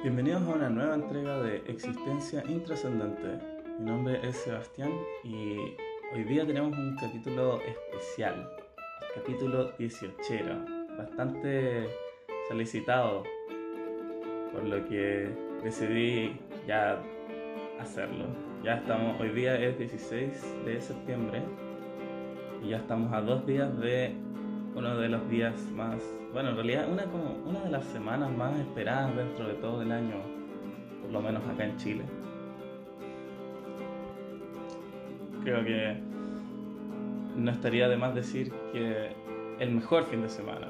Bienvenidos a una nueva entrega de Existencia Intrascendente. Mi nombre es Sebastián y hoy día tenemos un capítulo especial, capítulo 18, bastante solicitado, por lo que decidí ya hacerlo. Ya estamos, hoy día es 16 de septiembre y ya estamos a dos días de uno de los días más, bueno, en realidad una, como una de las semanas más esperadas dentro de todo el año, por lo menos acá en Chile. Creo que no estaría de más decir que el mejor fin de semana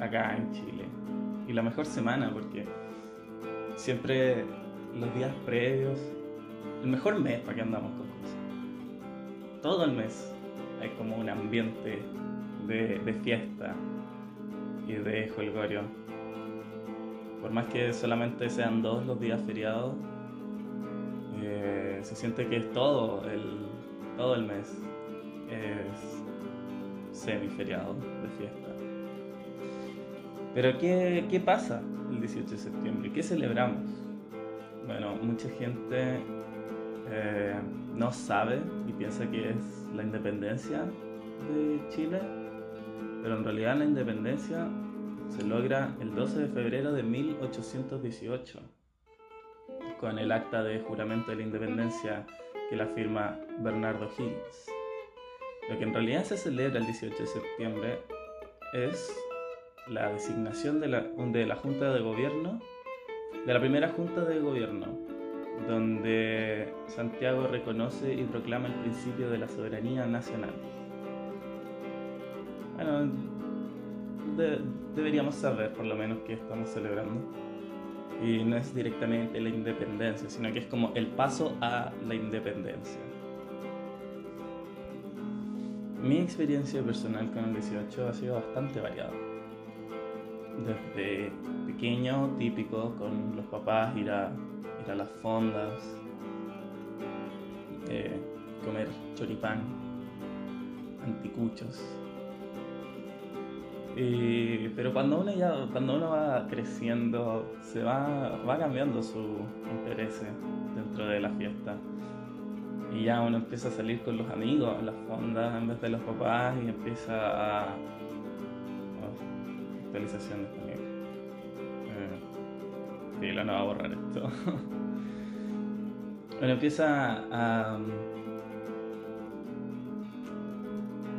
acá en Chile. Y la mejor semana porque siempre los días previos, el mejor mes para que andamos con cosas. Todo el mes hay como un ambiente de, fiesta y de jolgorio. Por más que solamente sean dos los días feriados, eh, se siente que es todo el, todo el mes. Es semiferiado de fiesta. Pero ¿qué, ¿qué pasa el 18 de septiembre? ¿Qué celebramos? Bueno, mucha gente eh, no sabe y piensa que es la independencia de Chile pero en realidad la independencia se logra el 12 de febrero de 1818, con el acta de juramento de la independencia que la firma Bernardo Higgins. Lo que en realidad se celebra el 18 de septiembre es la designación de la, de la Junta de Gobierno, de la primera Junta de Gobierno, donde Santiago reconoce y proclama el principio de la soberanía nacional. Bueno, deberíamos saber por lo menos que estamos celebrando. Y no es directamente la independencia, sino que es como el paso a la independencia. Mi experiencia personal con el 18 ha sido bastante variada. Desde pequeño, típico, con los papás, ir a, ir a las fondas, eh, comer choripán, anticuchos, pero cuando uno ya, cuando uno va creciendo, se va, va cambiando su interés dentro de la fiesta. Y ya uno empieza a salir con los amigos a las fondas en vez de los papás y empieza a. Oh, actualizaciones también. Eh, no va a borrar esto. uno empieza a.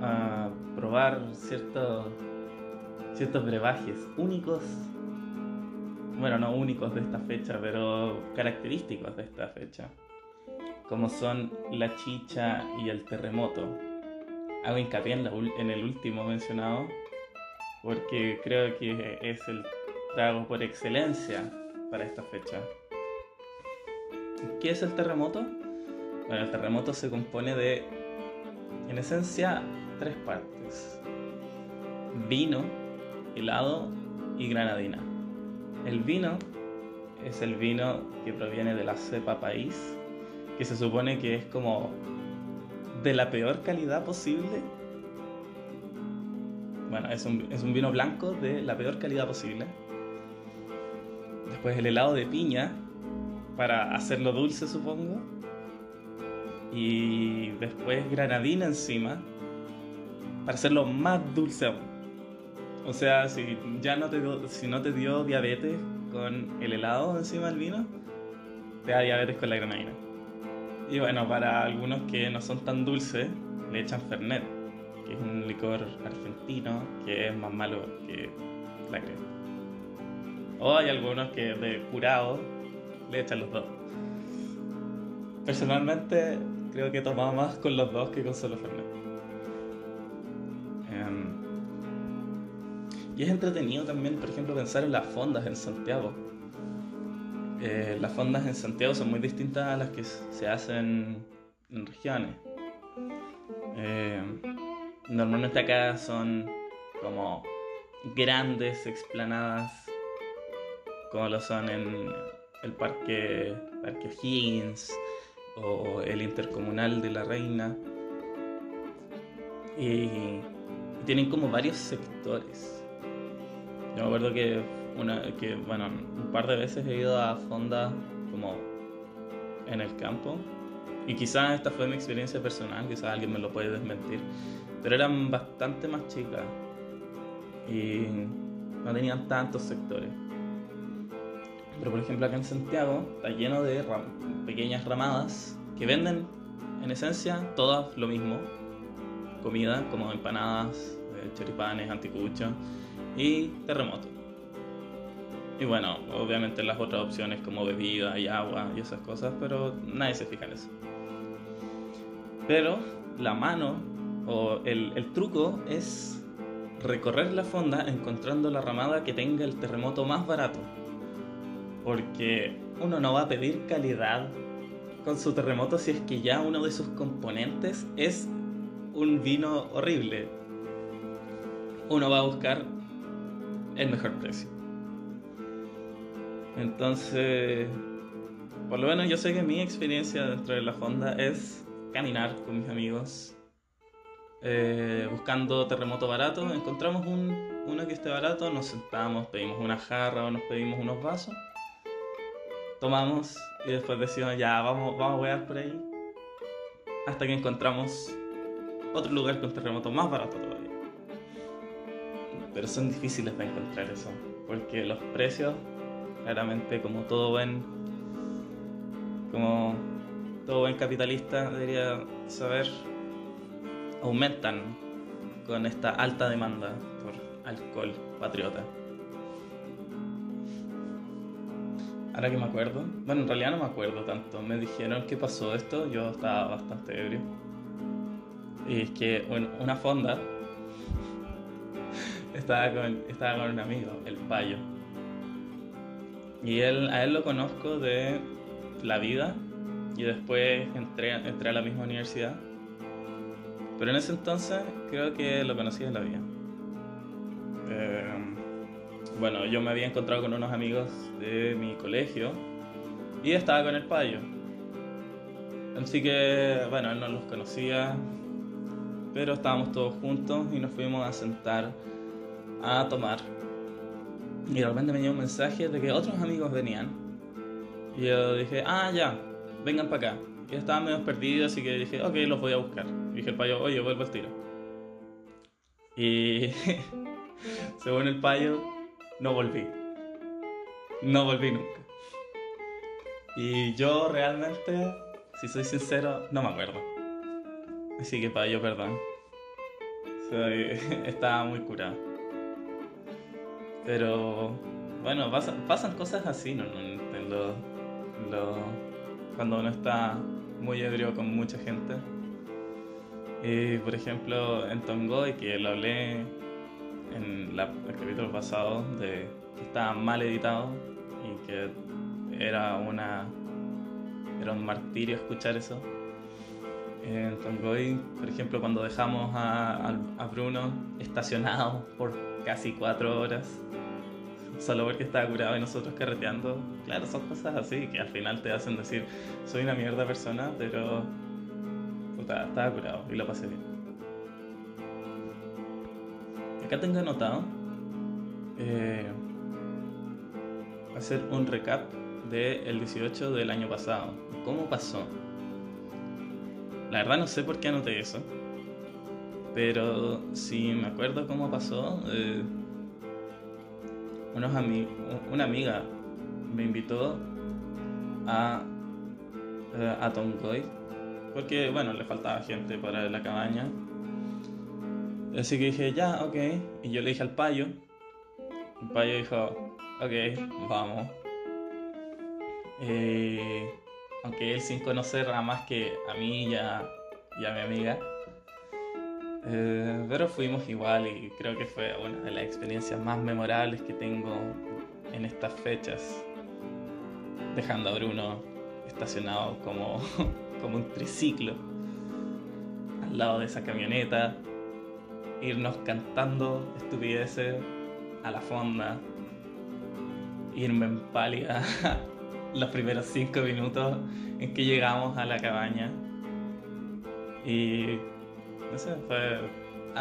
a probar ciertos ciertos brebajes únicos, bueno, no únicos de esta fecha, pero característicos de esta fecha, como son la chicha y el terremoto. Hago hincapié en, en el último mencionado, porque creo que es el trago por excelencia para esta fecha. ¿Qué es el terremoto? Bueno, el terremoto se compone de, en esencia, tres partes. Vino, helado y granadina. El vino es el vino que proviene de la cepa país, que se supone que es como de la peor calidad posible. Bueno, es un, es un vino blanco de la peor calidad posible. Después el helado de piña, para hacerlo dulce supongo. Y después granadina encima, para hacerlo más dulce aún. O sea, si ya no te dio, si no te dio diabetes con el helado encima del vino, te da diabetes con la granadina. Y bueno, para algunos que no son tan dulces, le echan Fernet, que es un licor argentino que es más malo que la crema. O hay algunos que de curado le echan los dos. Personalmente creo que he tomado más con los dos que con solo Fernet. Y es entretenido también, por ejemplo, pensar en las fondas en Santiago. Eh, las fondas en Santiago son muy distintas a las que se hacen en regiones. Eh, normalmente acá son como grandes explanadas, como lo son en el Parque, parque Higgins o el Intercomunal de la Reina. y tienen como varios sectores. Yo me acuerdo que una, que, bueno, un par de veces he ido a fondas como en el campo. Y quizás esta fue mi experiencia personal, quizás alguien me lo puede desmentir. Pero eran bastante más chicas. Y no tenían tantos sectores. Pero por ejemplo acá en Santiago está lleno de pequeñas ramadas que venden en esencia todas lo mismo. Comida como empanadas, eh, choripanes, anticuchos y terremoto. Y bueno, obviamente las otras opciones como bebida y agua y esas cosas, pero nadie se fija en eso. Pero la mano o el, el truco es recorrer la fonda encontrando la ramada que tenga el terremoto más barato. Porque uno no va a pedir calidad con su terremoto si es que ya uno de sus componentes es un vino horrible. Uno va a buscar el mejor precio. Entonces, por lo menos yo sé que mi experiencia dentro de la fonda es caminar con mis amigos, eh, buscando terremoto barato. Encontramos un, uno que esté barato, nos sentamos, pedimos una jarra o nos pedimos unos vasos, tomamos y después decimos ya, vamos, vamos a wear por ahí. Hasta que encontramos otro lugar con terremoto más barato. Pero son difíciles de encontrar eso, porque los precios, claramente como todo buen, como todo buen capitalista debería saber, aumentan con esta alta demanda por alcohol patriota. Ahora que me acuerdo, bueno, en realidad no me acuerdo tanto. Me dijeron que pasó esto, yo estaba bastante ebrio. Y es que una fonda estaba con, estaba con un amigo, el payo. Y él, a él lo conozco de la vida y después entré, entré a la misma universidad. Pero en ese entonces creo que lo conocí de la vida. Eh, bueno, yo me había encontrado con unos amigos de mi colegio y estaba con el payo. Así que, bueno, él no los conocía, pero estábamos todos juntos y nos fuimos a sentar a tomar. Y de repente me llegó un mensaje de que otros amigos venían. Y yo dije, ah, ya, vengan para acá. Y estaban medio perdidos, así que dije, ok, los voy a buscar. Y dije el payo, oye, vuelvo al tiro. Y según el payo, no volví. No volví nunca. Y yo realmente, si soy sincero, no me acuerdo. Así que payo, perdón. estaba muy curado. Pero bueno, pasan, cosas así, cuando uno está muy ebrio con mucha gente. Y por ejemplo, en Tongoy, que lo hablé en el capítulo pasado, de que estaba mal editado y que era una era un martirio escuchar eso. En Tongoy, por ejemplo, cuando dejamos a Bruno estacionado por casi cuatro horas solo porque estaba curado y nosotros carreteando. Claro, son cosas así que al final te hacen decir, soy una mierda persona, pero puta, estaba curado y lo pasé bien. Acá tengo anotado eh, hacer un recap del 18 del año pasado. ¿Cómo pasó? La verdad no sé por qué anoté eso. Pero si me acuerdo cómo pasó, eh, unos una amiga me invitó a, eh, a Tongoy porque, bueno, le faltaba gente para la cabaña. Así que dije, ya, ok. Y yo le dije al payo. El payo dijo, ok, vamos. Eh, aunque él sin conocer a más que a mí y a, y a mi amiga. Eh, pero fuimos igual y creo que fue una de las experiencias más memorables que tengo en estas fechas, dejando a Bruno estacionado como, como un triciclo al lado de esa camioneta, irnos cantando estupideces a la fonda, irme en pálida los primeros cinco minutos en que llegamos a la cabaña. Y no sé, fue.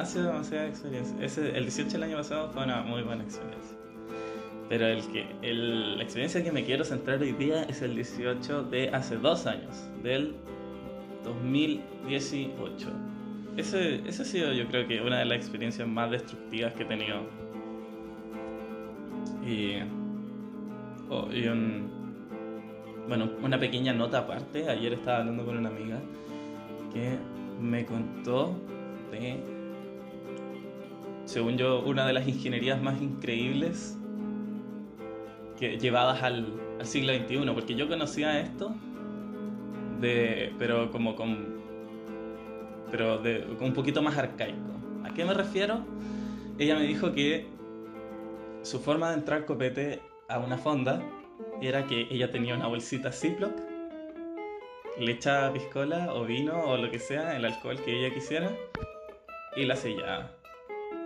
Sido demasiada experiencia. Ese, el 18 del año pasado fue una muy buena experiencia. Pero el que, el, la experiencia que me quiero centrar hoy día es el 18 de hace dos años, del 2018. Ese, ese ha sido yo creo que una de las experiencias más destructivas que he tenido. Y, oh, y un, bueno, una pequeña nota aparte. Ayer estaba hablando con una amiga que me contó de, según yo, una de las ingenierías más increíbles que, llevadas al, al siglo XXI. Porque yo conocía esto, de, pero como con pero de, un poquito más arcaico. ¿A qué me refiero? Ella me dijo que su forma de entrar copete a una fonda era que ella tenía una bolsita Ziploc, le echaba piscola o vino o lo que sea, el alcohol que ella quisiera, y la sellaba.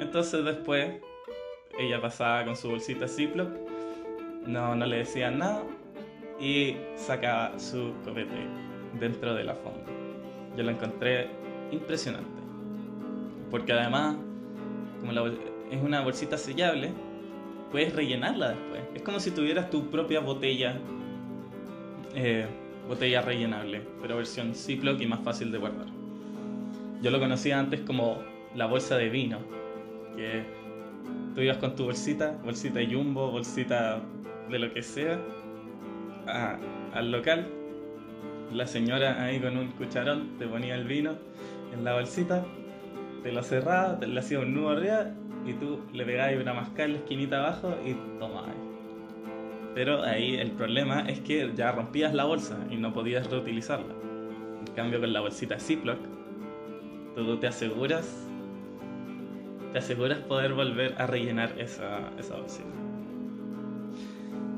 Entonces después ella pasaba con su bolsita Ziploc, no, no le decían nada y sacaba su copete dentro de la fonda. Yo la encontré impresionante. Porque además, como es una bolsita sellable, puedes rellenarla después. Es como si tuvieras tu propia botella, eh, botella rellenable, pero versión Ziploc y más fácil de guardar. Yo lo conocía antes como la bolsa de vino, que tú ibas con tu bolsita, bolsita jumbo, bolsita de lo que sea, al local. La señora ahí con un cucharón te ponía el vino en la bolsita, te lo cerraba, te le hacía un nudo arriba y tú le pegabas una mascada en la esquinita abajo y tomabas. Pero ahí el problema es que ya rompías la bolsa y no podías reutilizarla. En cambio con la bolsita Ziploc, tú te aseguras te aseguras poder volver a rellenar esa, esa bolsita.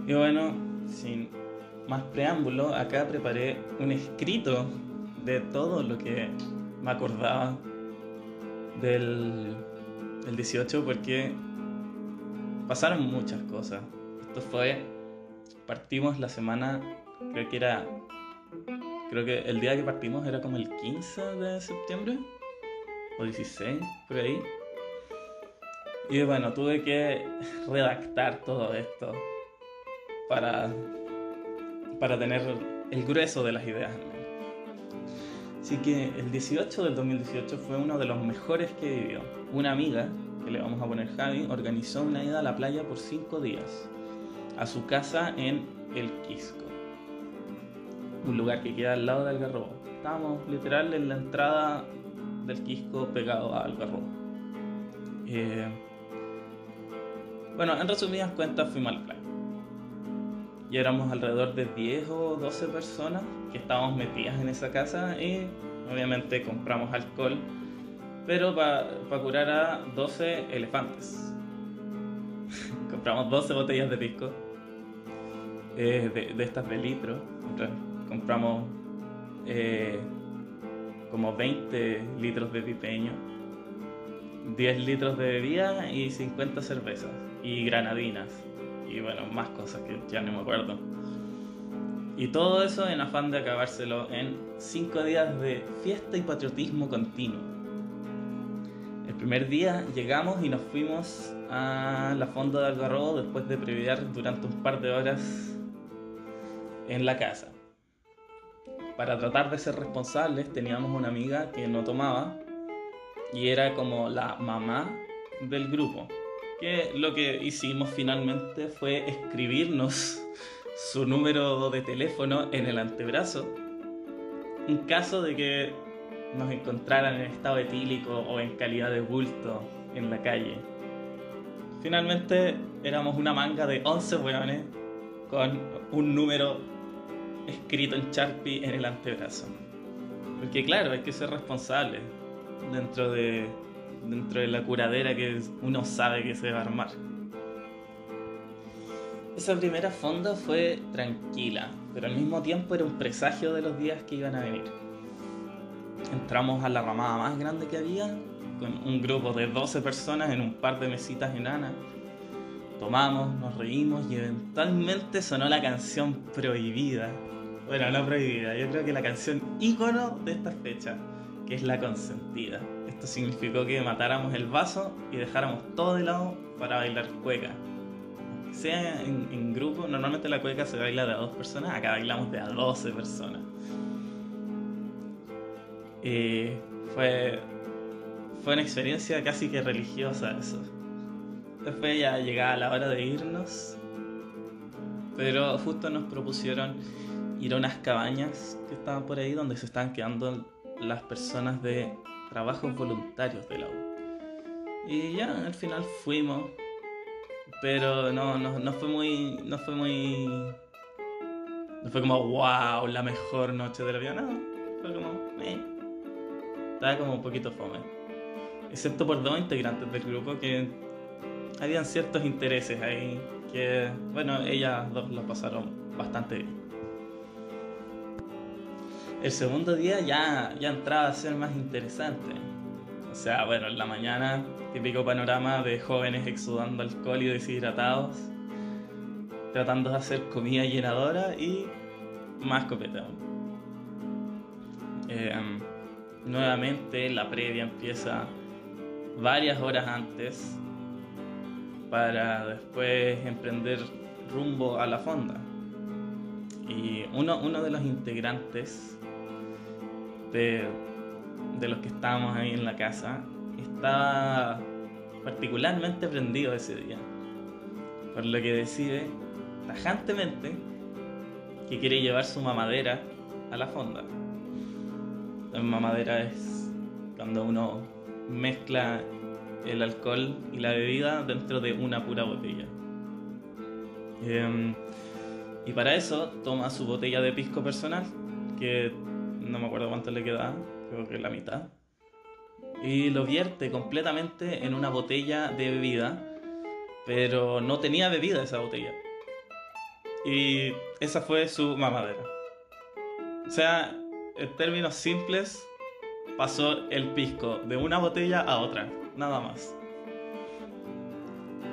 Y bueno, sin más preámbulo, acá preparé un escrito de todo lo que me acordaba del, 18 porque pasaron muchas cosas. Esto fue, partimos la semana, creo que era, creo que el día que partimos era como el 15 de septiembre o 16, por ahí. Y bueno, tuve que redactar todo esto para, para tener el grueso de las ideas. Así que el 18 del 2018 fue uno de los mejores que vivió. Una amiga, que le vamos a poner Javi, organizó una ida a la playa por 5 días, a su casa en El Quisco, un lugar que queda al lado del Algarrobo. Estábamos literal en la entrada del Quisco pegado a Algarrobo. Eh, bueno, en resumidas cuentas fuimos a la playa. Y éramos alrededor de 10 o 12 personas que estábamos metidas en esa casa y obviamente compramos alcohol, pero para curar a 12 elefantes. compramos 12 botellas de pisco, de, estas de litro. Compramos eh, como 20 litros de pipeño, 10 litros de bebida y 50 cervezas y granadinas y bueno, más cosas que ya no me acuerdo. Y todo eso en afán de acabárselo en cinco días de fiesta y patriotismo continuo. El primer día llegamos y nos fuimos a la fonda de Algarrobo después de previar durante un par de horas en la casa. Para tratar de ser responsables teníamos una amiga que no tomaba y era como la mamá del grupo. Que lo que hicimos finalmente fue escribirnos su número de teléfono en el antebrazo en caso de que nos encontraran en estado etílico o en calidad de bulto en la calle. Finalmente éramos una manga de 11 weones con un número escrito en Sharpie en el antebrazo. Porque claro, hay que ser responsable dentro de, dentro de la curadera que uno sabe que se va a armar. Esa primera fonda fue tranquila, pero al mismo tiempo era un presagio de los días que iban a venir. Entramos a la ramada más grande que había, con un grupo de 12 personas en un par de mesitas enanas. Tomamos, nos reímos y eventualmente sonó la canción prohibida. Bueno, no prohibida, yo creo que la canción ícono de esta fecha, que es la consentida. Esto significó que matáramos el vaso y dejáramos todo de lado para bailar cueca sea en, grupo, normalmente la cueca se baila de a dos personas, acá bailamos de a 12 personas. Y fue, fue una experiencia casi que religiosa eso. Después ya llegaba la hora de irnos, pero justo nos propusieron ir a unas cabañas que estaban por ahí donde se estaban quedando las personas de trabajos voluntarios de la U. Y ya al final fuimos, pero no, no, no fue muy. No fue muy. No fue como, wow, la mejor noche de la vida. No, fue como, eh. Estaba como un poquito fome. Excepto por dos integrantes del grupo que habían ciertos intereses ahí que, bueno, ellas dos lo pasaron bastante bien. El segundo día ya, ya entraba a ser más interesante. O sea, bueno, en la mañana, típico panorama de jóvenes exudando alcohol y deshidratados, tratando de hacer comida llenadora y más copeteo. Eh, nuevamente, la previa empieza varias horas antes para después emprender rumbo a la fonda. Y uno, uno de los integrantes de, de los que estábamos ahí en la casa estaba particularmente prendido ese día. Por lo que decide tajantemente que quiere llevar su mamadera a la fonda. La mamadera es cuando uno mezcla el alcohol y la bebida dentro de una pura botella. Em, y para eso toma su botella de pisco personal, que no me acuerdo cuánto le queda, creo que la mitad, y lo vierte completamente en una botella de bebida, pero no tenía bebida esa botella. Y esa fue su mamadera. O sea, en términos simples, pasó el pisco de una botella a otra nada más.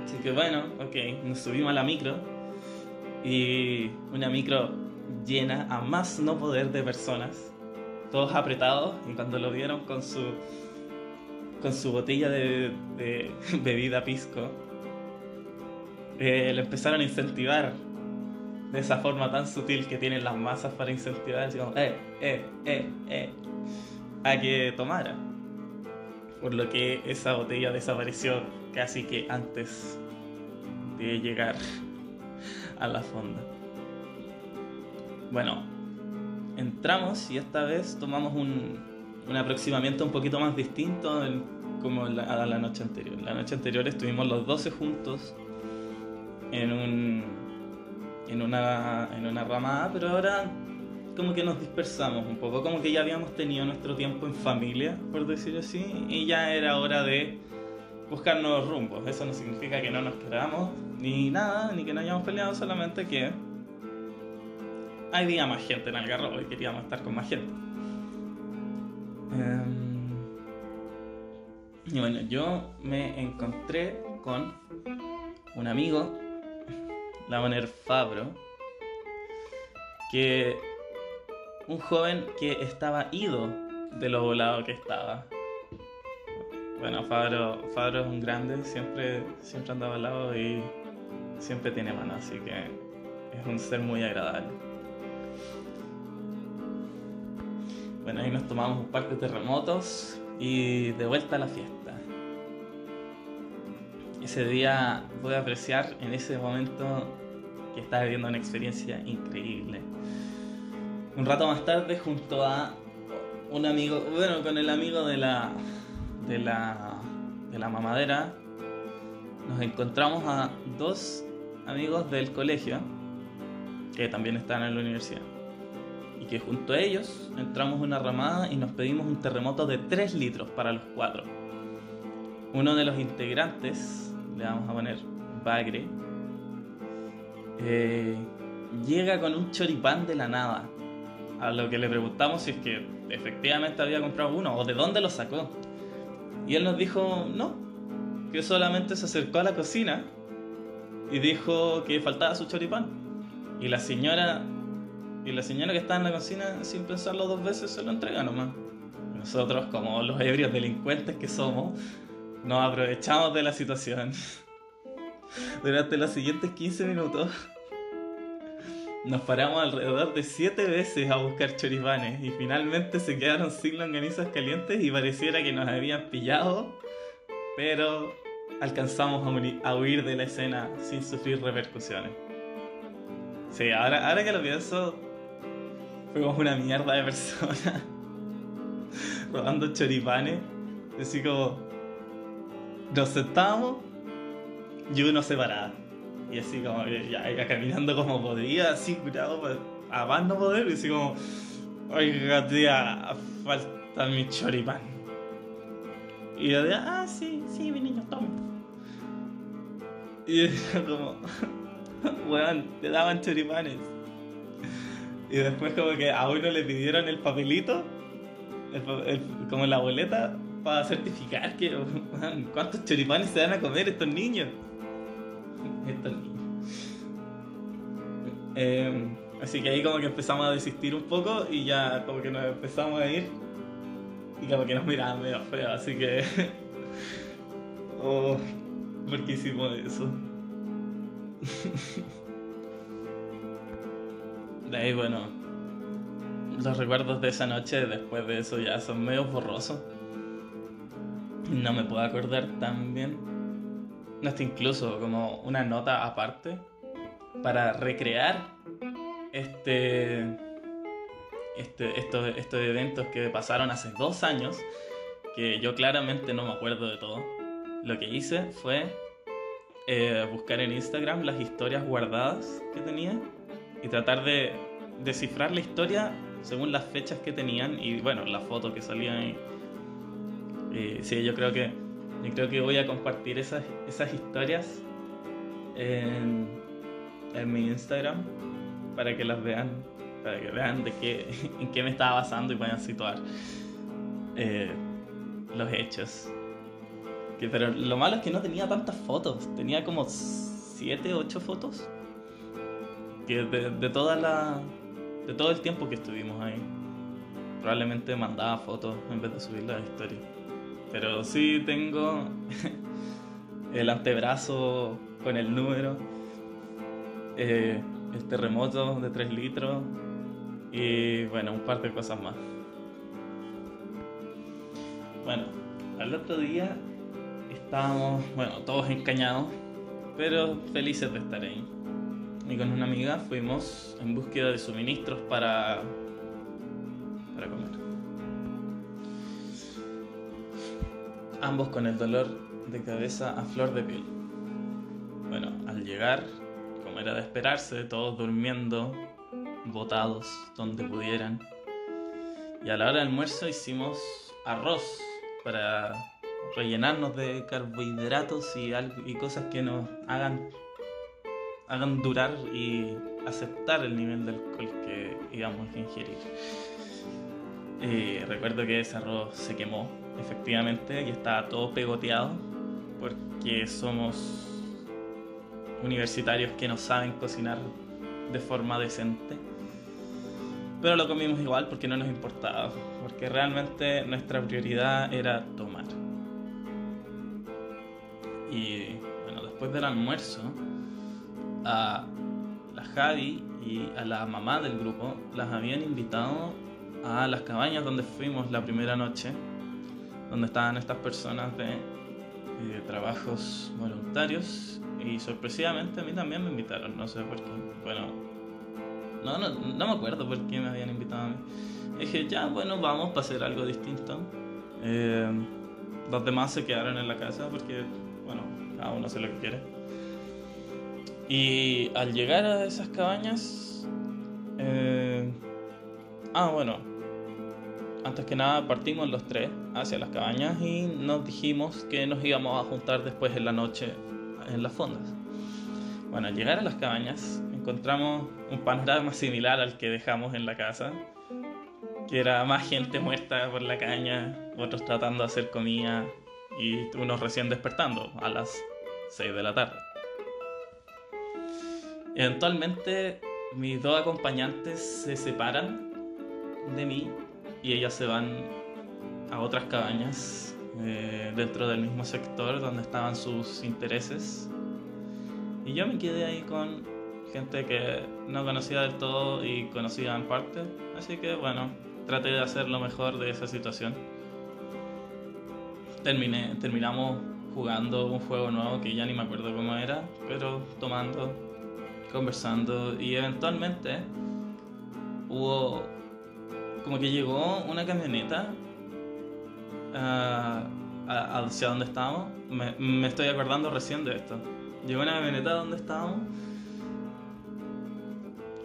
Así que bueno, ok, nos subimos a la micro y una micro llena a más no poder de personas, todos apretados y cuando lo vieron con su con su botella de, bebida pisco, eh, le empezaron a incentivar de esa forma tan sutil que tienen las masas para incentivar, como, eh, eh, eh, eh, a que tomara por lo que esa botella desapareció casi que antes de llegar a la fonda. Bueno, entramos y esta vez tomamos un, un aproximamiento un poquito más distinto como a la noche anterior. La noche anterior estuvimos los 12 juntos en, un, en, una, en una ramada, pero ahora como que nos dispersamos un poco, como que ya habíamos tenido nuestro tiempo en familia, por decir así, y ya era hora de buscar nuevos rumbos. Eso no significa que no nos queramos, ni nada, ni que no hayamos peleado, solamente que hay día más gente en Algarrobo y queríamos estar con más gente. Em, y bueno, yo me encontré con un amigo, la manera Fabro, que un joven que estaba ido de lo volado que estaba. Bueno, Fabro, Fabro es un grande, siempre, siempre anda volado y siempre tiene mano, así que es un ser muy agradable. Bueno, ahí nos tomamos un par de terremotos y de vuelta a la fiesta. Ese día a apreciar en ese momento que estaba viviendo una experiencia increíble un rato más tarde, junto a un amigo, bueno, con el amigo de la, de la, de la mamadera, nos encontramos a dos amigos del colegio que también están en la universidad. Que junto a ellos entramos una ramada y nos pedimos un terremoto de 3 litros para los cuatro. Uno de los integrantes, le vamos a poner Bagre, eh, llega con un choripán de la nada a lo que le preguntamos si es que efectivamente había comprado uno o de dónde lo sacó. Y él nos dijo, no, que solamente se acercó a la cocina y dijo que faltaba su choripán. Y la señora, y la señora que estaba en la cocina, sin pensarlo dos veces, se lo entrega nomás. nosotros, como los ebrios delincuentes que somos, nos aprovechamos de la situación. Durante los siguientes 15 minutos nos paramos alrededor de 7 veces a buscar choripanes y finalmente se quedaron sin longanizas calientes y pareciera que nos habían pillado, pero alcanzamos a, huir de la escena sin sufrir repercusiones. Sí, ahora, ahora que lo pienso, fuimos una mierda de personas robando choripanes. Así como nos sentábamos y uno se paraba. Y así como ya, caminando como podía, así curado a más no poder, y así como, oiga tía, falta mi choripán. Y yo decía, ah, sí, sí, mi niño, toma. Y yo como, weón, te daban choripanes. Y después como que a uno le pidieron el papelito, como la boleta, para certificar que, ¿cuántos choripanes se van a comer estos niños? Em, así que ahí como que empezamos a desistir un poco y ya como que nos empezamos a ir y como que nos miraban medio feo, así que... oh, ¿por qué hicimos eso? de ahí bueno, los recuerdos de esa noche después de eso ya son medio borrosos. No me puedo acordar tan bien no está incluso como una nota aparte para recrear este, este, estos, estos eventos que pasaron hace dos años, que yo claramente no me acuerdo de todo. Lo que hice fue eh, buscar en Instagram las historias guardadas que tenía y tratar de descifrar la historia según las fechas que tenían y bueno, la foto que salía ahí. Y sí, yo creo que y creo que voy a compartir esas, esas historias en, en mi Instagram para que las vean, para que vean de qué, en qué me estaba basando y puedan situar eh, los hechos. Que, pero lo malo es que no tenía tantas fotos, tenía como 7, 8 fotos. Que de, toda la, de todo el tiempo que estuvimos ahí. Probablemente mandaba fotos en vez de subir la historia. Pero sí tengo el antebrazo con el número, eh, el terremoto de 3 litros y bueno, un par de cosas más. Bueno, al otro día estábamos, bueno, todos encañados, pero felices de estar ahí. Y con una amiga fuimos en búsqueda de suministros para, para comer. ambos con el dolor de cabeza a flor de piel. Bueno, al llegar, como era de esperarse, todos durmiendo, botados donde pudieran. Y a la hora del almuerzo hicimos arroz para rellenarnos de carbohidratos y, y cosas que nos hagan, hagan durar y aceptar el nivel de alcohol que íbamos a ingerir. Y recuerdo que ese arroz se quemó efectivamente, y estaba todo pegoteado, porque somos universitarios que no saben cocinar de forma decente. Pero lo comimos igual porque no nos importaba, porque realmente nuestra prioridad era tomar. Y bueno, después del almuerzo, a la Javi y a la mamá del grupo las habían invitado a las cabañas donde fuimos la primera noche donde estaban estas personas de, eh, trabajos voluntarios y sorpresivamente a mí también me invitaron, no sé por qué. Bueno, no, no, no me acuerdo por qué me habían invitado a mí. Dije, ya, bueno, vamos para hacer algo distinto. Eh, los demás se quedaron en la casa porque, bueno, cada uno hace lo que quiere. Y al llegar a esas cabañas, eh, ah, bueno, antes que nada partimos los tres hacia las cabañas y nos dijimos que nos íbamos a juntar después en la noche en las fondas. Bueno, al llegar a las cabañas encontramos un panorama similar al que dejamos en la casa, que era más gente muerta por la caña, otros tratando de hacer comida y unos recién despertando a las 6 de la tarde. Eventualmente mis dos acompañantes se separan de mí y ellas se van a otras cabañas eh, dentro del mismo sector donde estaban sus intereses. Y yo me quedé ahí con gente que no conocía del todo y conocía en parte. Así que bueno, traté de hacer lo mejor de esa situación. Terminé, terminamos jugando un juego nuevo que ya ni me acuerdo cómo era, pero tomando, conversando y eventualmente hubo como que llegó una camioneta uh, hacia donde estábamos. Me, estoy acordando recién de esto. Llegó una camioneta donde estábamos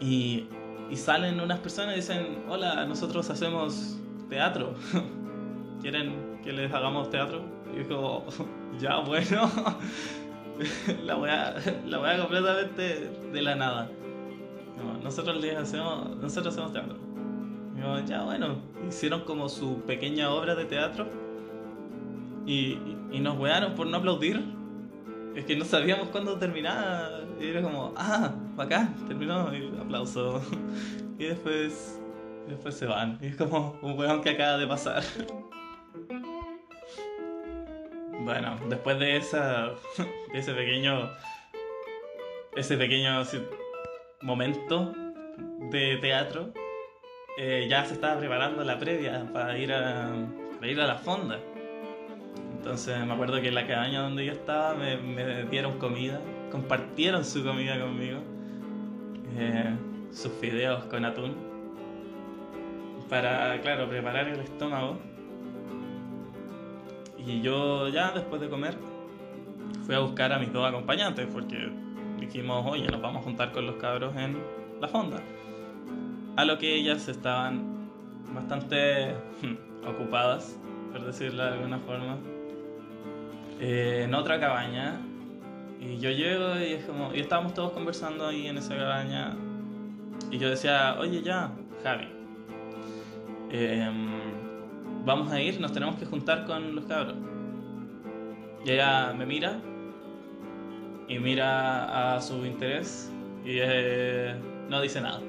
y, y salen unas personas y dicen, hola, nosotros hacemos teatro. ¿Quieren que les hagamos teatro? Y ya, bueno. la weá, la weá completamente de la nada. nosotros les hacemos, nosotros hacemos teatro. Y ya, bueno. Hicieron como su pequeña obra de teatro. Y, y, nos wearon por no aplaudir. Es que no sabíamos cuándo terminaba. Y era como, ah, acá, terminó. Y aplauso. Y después, después se van. Y es como un weón que acaba de pasar. Bueno, después de esa. De ese pequeño. Ese pequeño momento de teatro. Eh, ya se estaba preparando la previa para ir a, ir a la fonda. Entonces me acuerdo que en la cabaña donde yo estaba me, me dieron comida, compartieron su comida conmigo, eh, sus fideos con atún, para, claro, preparar el estómago. Y yo ya después de comer fui a buscar a mis dos acompañantes porque dijimos, oye, nos vamos a juntar con los cabros en la fonda. A lo que ellas estaban bastante hmm, ocupadas, por decirlo de alguna forma, eh, en otra cabaña. Y yo llego y es como. Y estábamos todos conversando ahí en esa cabaña. Y yo decía, oye, ya, Javi. Em, vamos a ir, nos tenemos que juntar con los cabros. Y ella me mira. Y mira a su interés. Y no dice nada.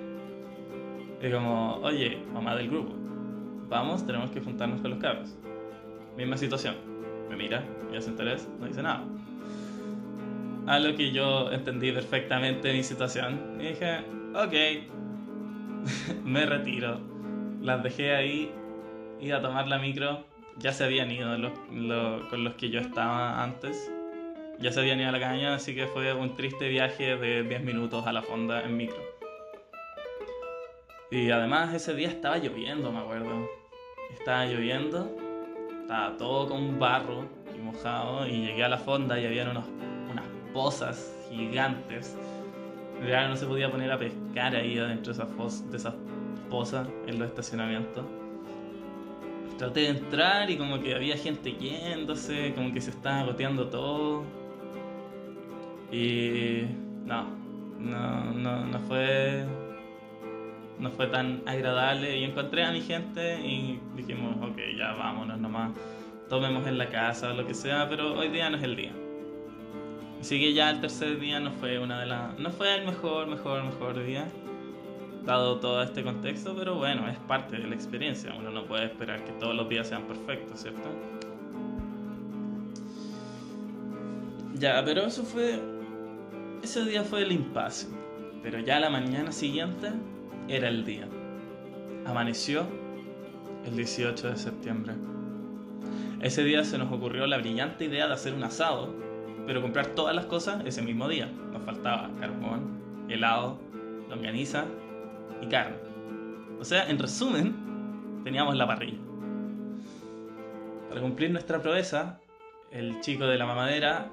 Y como, oye, mamá del grupo. Vamos, tenemos que juntarnos con los cabros. Misma situación me mira, me hace interés, no dice nada. A lo que yo entendí perfectamente mi situación y dije, ok, me retiro. Las dejé ahí, iba a tomar la micro, ya se habían ido los, con los que yo estaba antes. Ya se habían ido a la caña, así que fue un triste viaje de 10 minutos a la fonda en micro. Y además ese día estaba lloviendo, me acuerdo. Estaba lloviendo estaba todo con barro y mojado y llegué a la fonda y había unas pozas gigantes. Ya no se podía poner a pescar ahí adentro de esas pozas en los estacionamientos. Traté de entrar y como que había gente yéndose, como que se estaba goteando todo. Y no, no, no, no fue no fue tan agradable y encontré a mi gente y dijimos, ok, ya vámonos nomás, tomemos en la casa o lo que sea, pero hoy día no es el día. Así que ya el tercer día no fue una de las, no fue el mejor, mejor, mejor día, dado todo este contexto, pero bueno, es parte de la experiencia, uno no puede esperar que todos los días sean perfectos, ¿cierto? Ya, pero eso fue, ese día fue el impasse, pero ya la mañana siguiente era el día. Amaneció el 18 de septiembre. Ese día se nos ocurrió la brillante idea de hacer un asado, pero comprar todas las cosas ese mismo día. Nos faltaba carbón, helado, longaniza y carne. O sea, en resumen, teníamos la parrilla. Para cumplir nuestra proeza, el chico de la mamadera,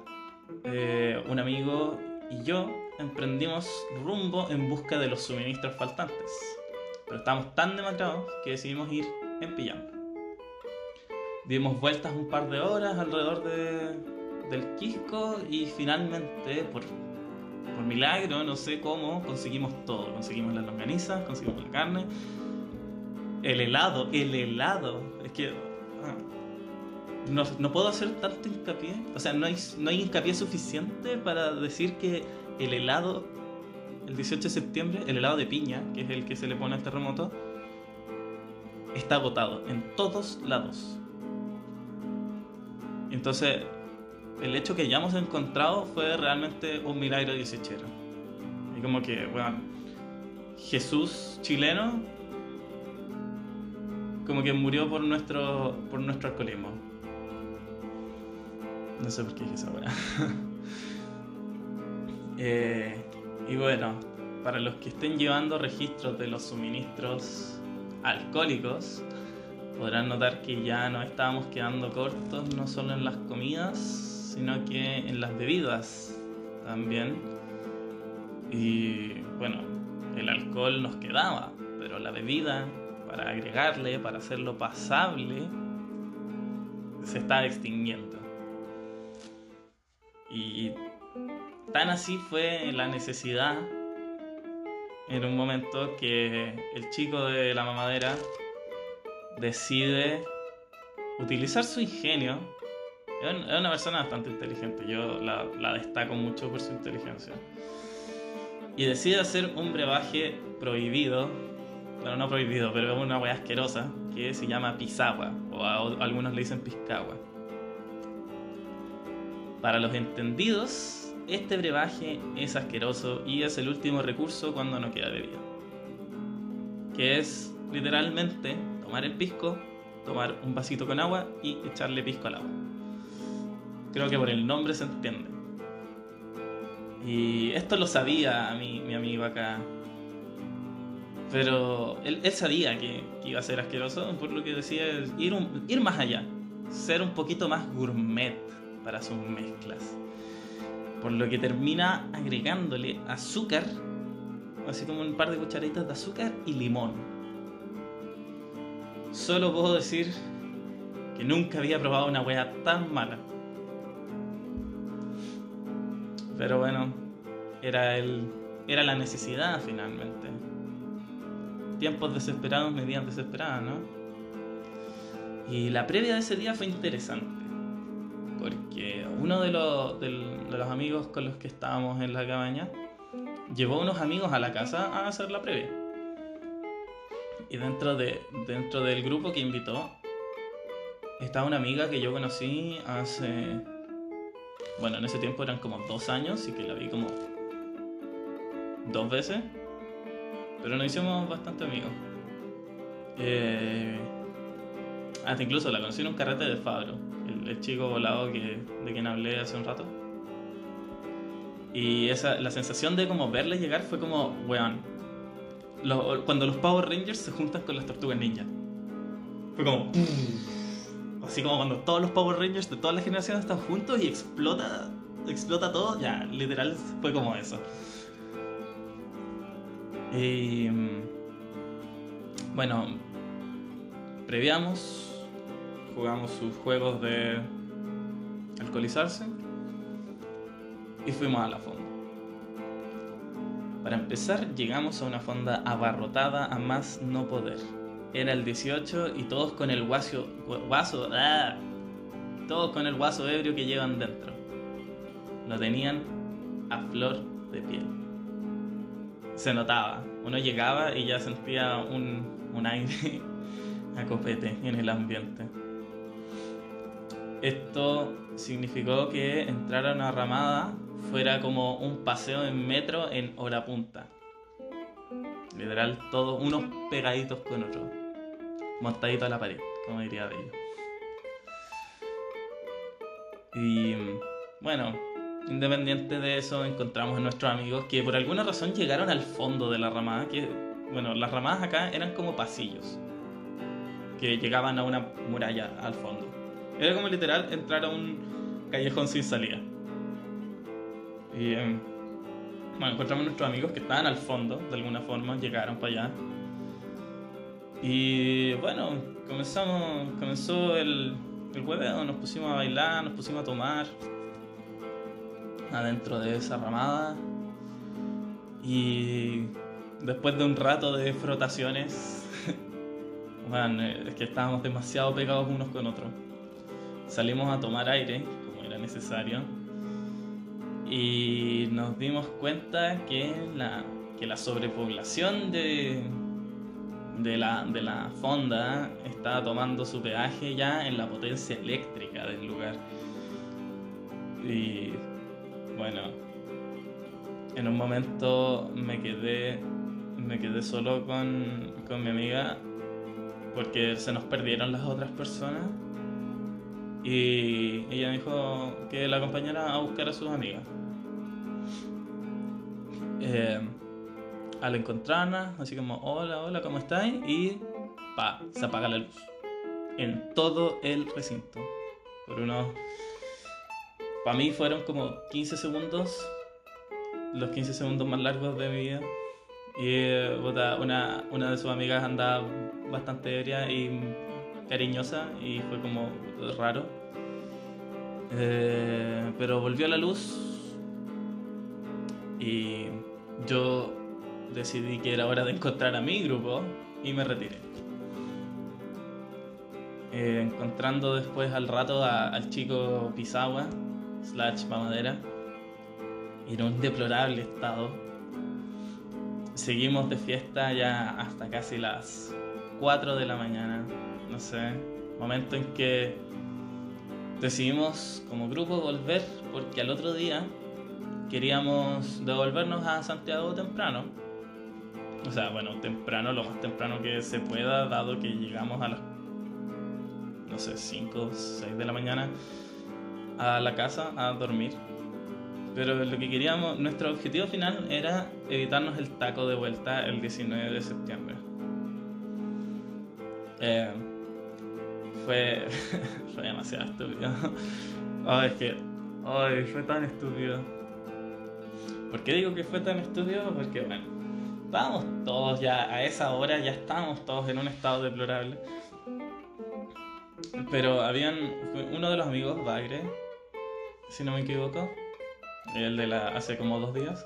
eh, un amigo y yo emprendimos rumbo en busca de los suministros faltantes. Pero estábamos tan demacrados que decidimos ir en pijama. Dimos vueltas un par de horas alrededor de, del Quisco y finalmente, por, por milagro, no sé cómo, conseguimos todo. Conseguimos las longanizas, conseguimos la carne, el helado, el helado. Es que ah, no, no, puedo hacer tanto hincapié. O sea, no hay, no hay hincapié suficiente para decir que el helado, el 18 de septiembre, el helado de piña, que es el que se le pone al terremoto, está agotado en todos lados. Entonces, el hecho que hayamos encontrado fue realmente un milagro dieciochero. Y como que, bueno, Jesús chileno, como que murió por nuestro, por nuestro alcoholismo. No sé por qué dije esa weá. Eh, y bueno, para los que estén llevando registros de los suministros alcohólicos, podrán notar que ya nos estábamos quedando cortos no solo en las comidas, sino que en las bebidas también. Y bueno, el alcohol nos quedaba, pero la bebida, para agregarle, para hacerlo pasable, se está extinguiendo. Y tan así fue la necesidad en un momento que el chico de la mamadera decide utilizar su ingenio. Es una persona bastante inteligente, yo la, destaco mucho por su inteligencia. Y decide hacer un brebaje prohibido, bueno, no prohibido, pero una wea asquerosa, que se llama pisagua, o algunos le dicen piscagua. Para los entendidos, este brebaje es asqueroso y es el último recurso cuando no queda bebida. Que es literalmente tomar el pisco, tomar un vasito con agua y echarle pisco al agua. Creo que por el nombre se entiende. Y esto lo sabía mi, mi amigo acá. Pero él, sabía que, iba a ser asqueroso, por lo que decía ir, ir más allá, ser un poquito más gourmet para sus mezclas. Por lo que termina agregándole azúcar, así como un par de cucharaditas de azúcar y limón Solo puedo decir que nunca había probado una wea tan mala. Pero bueno, era el era la necesidad finalmente. Tiempos desesperados, medidas desesperadas, ¿no? Y la previa de ese día fue interesante. Porque uno de los, de los amigos con los que estábamos en la cabaña llevó unos amigos a la casa a hacer la previa. Y dentro, de, dentro del grupo que invitó, estaba una amiga que yo conocí hace. Bueno, en ese tiempo eran como dos años y que la vi como dos veces. Pero nos hicimos bastante amigos. Eh, hasta incluso la conocí en un carrete de Fabro, el, chico volado que, de quien hablé hace un rato. Y esa, la sensación de como verle llegar fue como, weón, cuando los Power Rangers se juntan con las tortugas ninja. Fue como. Así como cuando todos los Power Rangers de todas las generaciones están juntos y explota, explota todo. Ya, literal, fue como eso. Y. Bueno, previamos, jugamos sus juegos de alcoholizarse y fuimos a la fonda. Para empezar, llegamos a una fonda abarrotada a más no poder. Era el 18 y todos con el guaso, guaso, ¡ah! todos con el guaso ebrio que llevan dentro. Lo tenían a flor de piel. Se notaba, uno llegaba y ya sentía un, un aire a copete en el ambiente. Esto significó que entraron a ramada fuera como un paseo en metro en hora punta. Literal, todos unos pegaditos con otros. Montaditos a la pared, como diría Bello. Y bueno, independiente de eso, encontramos a nuestros amigos que por alguna razón llegaron al fondo de la ramada. Que, bueno, las ramadas acá eran como pasillos que llegaban a una muralla al fondo. Era como literal entrar a un callejón sin salida. Y em, bueno, encontramos a nuestros amigos que estaban al fondo, de alguna forma, llegaron para allá. Y bueno, comenzamos, comenzó el, el hueveo, nos pusimos a bailar, nos pusimos a tomar adentro de esa ramada. Y después de un rato de frotaciones, bueno, es que estábamos demasiado pegados unos con otros. Salimos a tomar aire, como era necesario y nos dimos cuenta que la, que la sobrepoblación de, de, la, de la fonda estaba tomando su peaje ya en la potencia eléctrica del lugar. Y bueno, en un momento me quedé, me quedé solo con, con mi amiga porque se nos perdieron las otras personas y ella dijo que la acompañara a buscar a sus amigas. Eh, al encontrarnos, así como, hola, hola, ¿cómo estáis? Y pa, se apaga la luz. En todo el recinto. Por unos... Para mí fueron como 15 segundos, los 15 segundos más largos de mi vida. Y una, una de sus amigas andaba bastante ebria y cariñosa y fue como raro. Eh, pero volvió a la luz y yo decidí que era hora de encontrar a mi grupo y me retiré. Eh, encontrando después al rato al chico Pisagua, slash Mamadera, en un deplorable estado. Seguimos de fiesta ya hasta casi las 4 de la mañana, no sé, momento en que decidimos como grupo volver porque al otro día queríamos devolvernos a Santiago temprano. O sea, bueno, temprano, lo más temprano que se pueda, dado que llegamos a las, no sé, 5 o 6 de la mañana a la casa a dormir. Pero lo que queríamos, nuestro objetivo final era evitarnos el taco de vuelta el 19 de septiembre. Eh, fue, fue demasiado estúpido. Ay, es que, ay, fue tan estúpido. ¿Por qué digo que fue tan estúpido? Porque, bueno, estábamos todos ya a esa hora, ya estábamos todos en un estado deplorable. Pero habían, uno de los amigos, Bagre, si no me equivoco, el de la hace como dos días.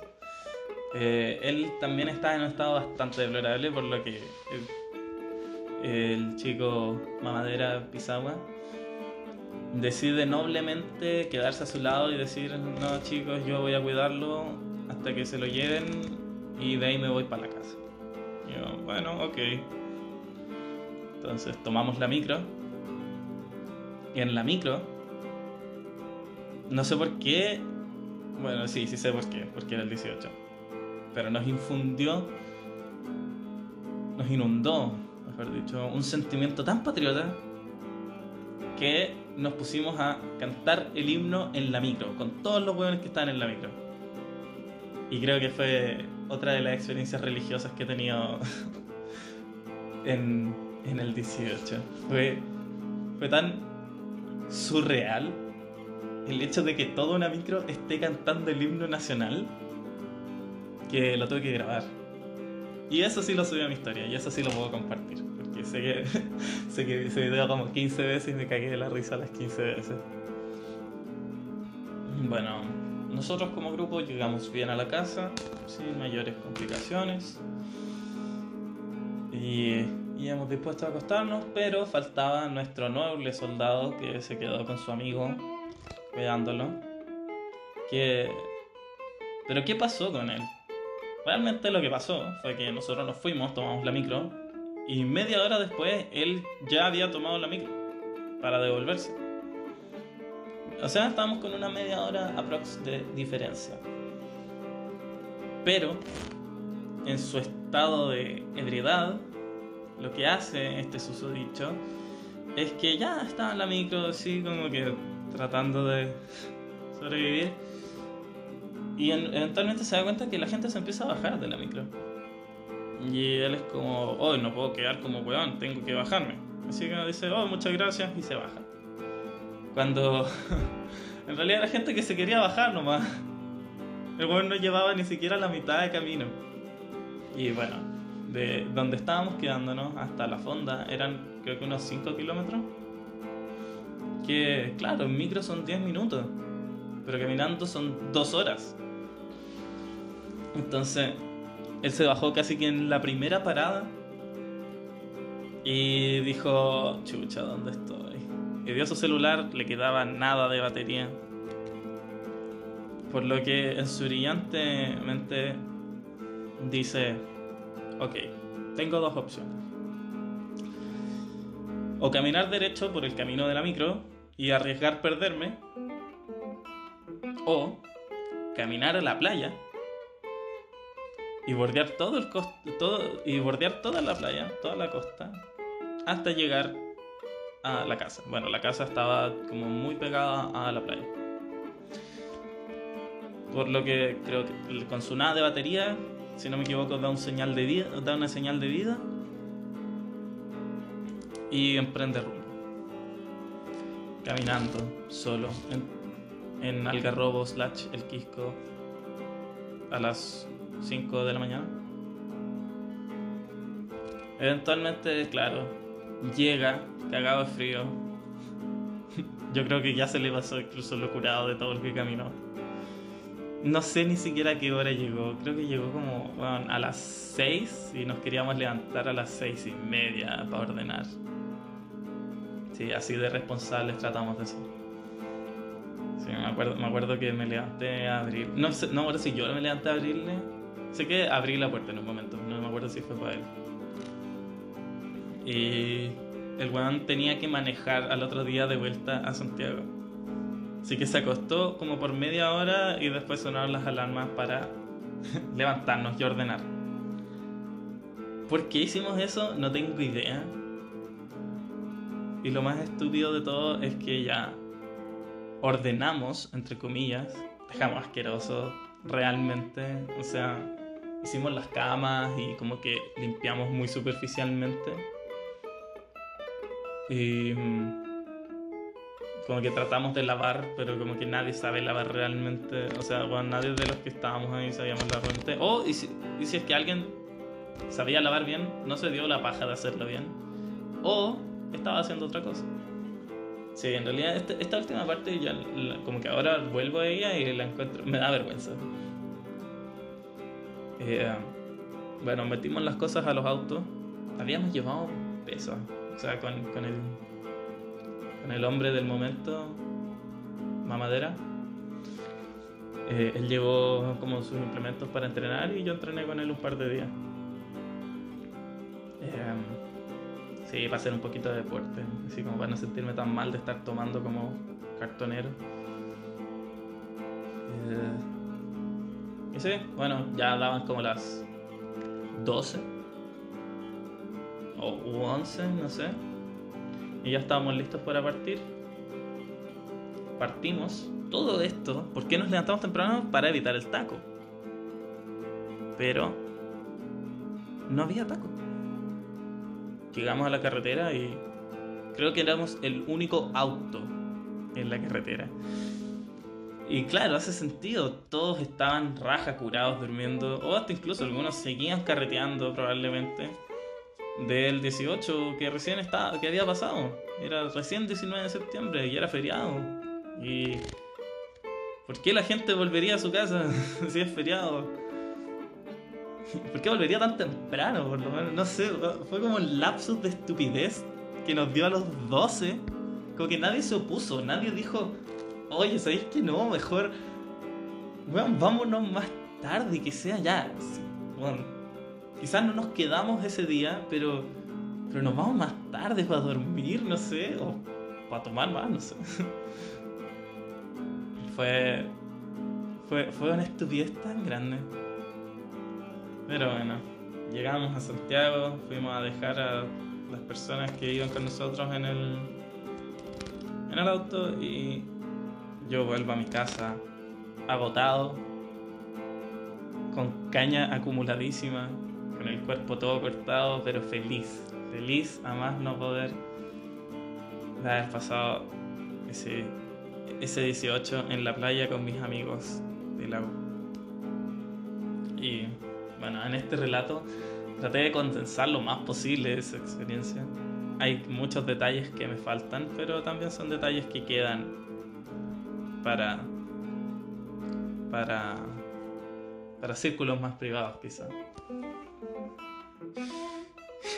Eh, él también estaba en un estado bastante deplorable, por lo que el, chico Mamadera Pisagua decide noblemente quedarse a su lado y decir, no chicos, yo voy a cuidarlo hasta que se lo lleven y de ahí me voy para la casa. Yo, bueno, ok. Entonces tomamos la micro. Y en la micro, no sé por qué bueno, sí, sí sé por qué, porque era el 18. Pero nos infundió, nos inundó, mejor dicho, un sentimiento tan patriota que nos pusimos a cantar el himno en la micro, con todos los huevones que estaban en la micro. Y creo que fue otra de las experiencias religiosas que he tenido en, en el 18. Fue, fue tan surreal el hecho de que toda una micro esté cantando el himno nacional que lo tuve que grabar. Y eso sí lo subí a mi historia y eso sí lo puedo compartir. Porque sé que, sé que ese video como 15 veces y me cagué de la risa las 15 veces. Bueno, nosotros como grupo llegamos bien a la casa, sin mayores complicaciones. Y íbamos dispuestos a acostarnos, pero faltaba nuestro noble soldado que se quedó con su amigo cuidándolo. Que... Pero ¿qué pasó con él? Realmente lo que pasó fue que nosotros nos fuimos, tomamos la micro y media hora después él ya había tomado la micro para devolverse. O sea, estábamos con una media hora aprox de diferencia. Pero en su estado de ebriedad, lo que hace este susodicho es que ya estaba en la micro así como que tratando de sobrevivir. Y eventualmente se da cuenta que la gente se empieza a bajar de la micro. Y él es como, hoy no puedo quedar como weón, tengo que bajarme. Así que dice, oh, muchas gracias, y se baja. Cuando en realidad era gente que se quería bajar nomás. El weón no llevaba ni siquiera la mitad de camino. Y bueno, de donde estábamos quedándonos hasta la fonda eran creo que unos 5 kilómetros que, claro, en micro son 10 minutos, pero caminando son 2 horas. Entonces, él se bajó casi que en la primera parada y dijo, chucha, ¿dónde estoy? Y dio su celular, le quedaba nada de batería. Por lo que en su brillante mente dice, ok, tengo dos opciones. O caminar derecho por el camino de la micro y arriesgar perderme, O caminar a la playa y bordear todo el todo y bordear toda la playa, toda la costa hasta llegar a la casa. Bueno, la casa estaba como muy pegada a la playa. Por lo que creo que con su nada de batería, si no me equivoco, da un señal de vida, da una señal de vida y emprende rumbo. Caminando solo en, en Algarrobo slash El Quisco a las 5 de la mañana. Eventualmente, claro, llega, cagado de frío. Yo creo que ya se le pasó incluso lo curado de todo el que caminó. No sé ni siquiera a qué hora llegó. Creo que llegó como a las 6 y nos queríamos levantar a las 6 y media para ordenar. Sí, así de responsables tratamos de ser. Sí, me acuerdo, me acuerdo que me levanté a abrir. No sé, no acuerdo si yo me levanté a abrirle Sé que abrí la puerta en un momento, no me acuerdo si fue para él. Y el weón tenía que manejar al otro día de vuelta a Santiago. Así que se acostó como por media hora y después sonaron las alarmas para levantarnos y ordenar. ¿Por qué hicimos eso? No tengo idea. Y lo más estúpido de todo es que ya ordenamos, entre comillas, dejamos asqueroso realmente. O sea, hicimos las camas y como que limpiamos muy superficialmente. Y mm, como que tratamos de lavar, pero como que nadie sabe lavar realmente. O sea, bueno, nadie de los que estábamos ahí sabíamos lavar realmente. O, y si, y si es que alguien sabía lavar bien, no se dio la paja de hacerlo bien. O estaba haciendo otra cosa. Sí, en realidad esta, esta última parte ya como que ahora vuelvo a ella y la encuentro, me da vergüenza. Eh, bueno, metimos las cosas a los autos. Habíamos llevado peso. O sea, con, con, el, con el hombre del momento, mamadera. Eh, él llevó como sus implementos para entrenar y yo entrené con él un par de días. Eh, sí, para hacer un poquito de deporte. Así como para no sentirme tan mal de estar tomando como cartonero. Eh, y sí, bueno, ya daban como las 12 o 11, no sé. Y ya estábamos listos para partir. Partimos. Todo esto, ¿por qué nos levantamos temprano? Para evitar el taco. Pero no había taco. Llegamos a la carretera y creo que éramos el único auto en la carretera. Y claro, hace sentido, todos estaban raja curados durmiendo, o hasta incluso algunos seguían carreteando probablemente del 18 que recién estaba, que había pasado. Era recién 19 de septiembre y era feriado. Y ¿por qué la gente volvería a su casa si es feriado? ¿Por qué volvería tan temprano? Por lo menos, no sé, fue como un lapsus de estupidez que nos dio a los 12. Como que nadie se opuso, nadie dijo, oye, ¿sabéis que no? Mejor, bueno, vámonos más tarde, que sea ya. Quizás no nos quedamos ese día, pero, pero nos vamos más tarde para dormir, no sé, o para tomar más, no sé. fue, fue, fue una estupidez tan grande. Pero bueno, llegamos a Santiago, fuimos a dejar a las personas que iban con nosotros en el, en el auto y yo vuelvo a mi casa agotado, con caña acumuladísima, con el cuerpo todo cortado, pero feliz, feliz a más no poder de haber pasado ese, ese 18 en la playa con mis amigos del lago. Y bueno, en este relato traté de condensar lo más posible esa experiencia. Hay muchos detalles que me faltan, pero también son detalles que quedan para, para, para círculos más privados quizá.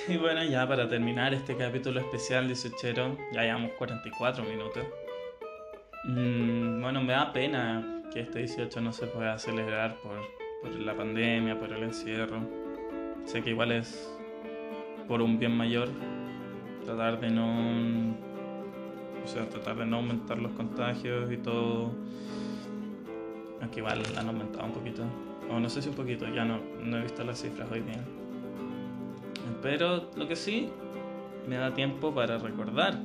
Y bueno, ya para terminar este capítulo especial de Suchero, ya llevamos 44 minutos. Mm, bueno, me da pena que este 18 no se pueda celebrar por, por la pandemia, por el encierro. Sé que igual es por un bien mayor tratar de no o sea, tratar de no aumentar los contagios y todo. Aunque igual han aumentado un poquito. O no sé si un poquito, ya no, no he visto las cifras hoy día. Pero lo que sí, me da tiempo para recordar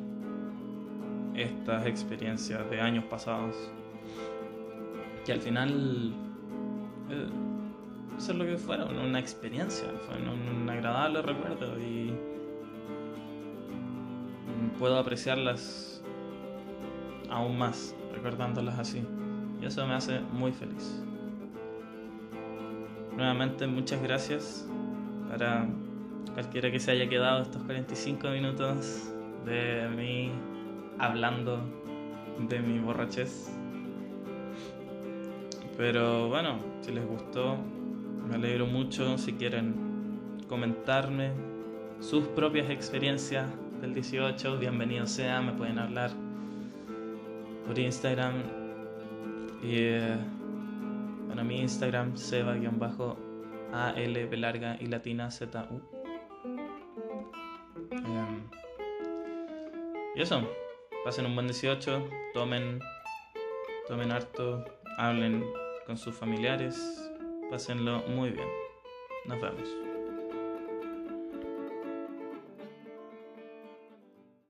estas experiencias de años pasados. Que al final eh, es lo que fueron, una experiencia, fue un, un agradable recuerdo y puedo apreciarlas aún más recordándolas así. Y eso me hace muy feliz. Nuevamente muchas gracias para cualquiera que se haya quedado estos 45 minutos de mí hablando de mi borrachez. Pero bueno, si les gustó, me alegro mucho. Si quieren comentarme sus propias experiencias del 18, bienvenido sea, me pueden hablar por Instagram. Y eh, bueno, mi Instagram, seba-al larga y latina z y eso, pasen un buen 18, tomen, tomen harto, hablen con sus familiares, pásenlo muy bien. Nos vemos.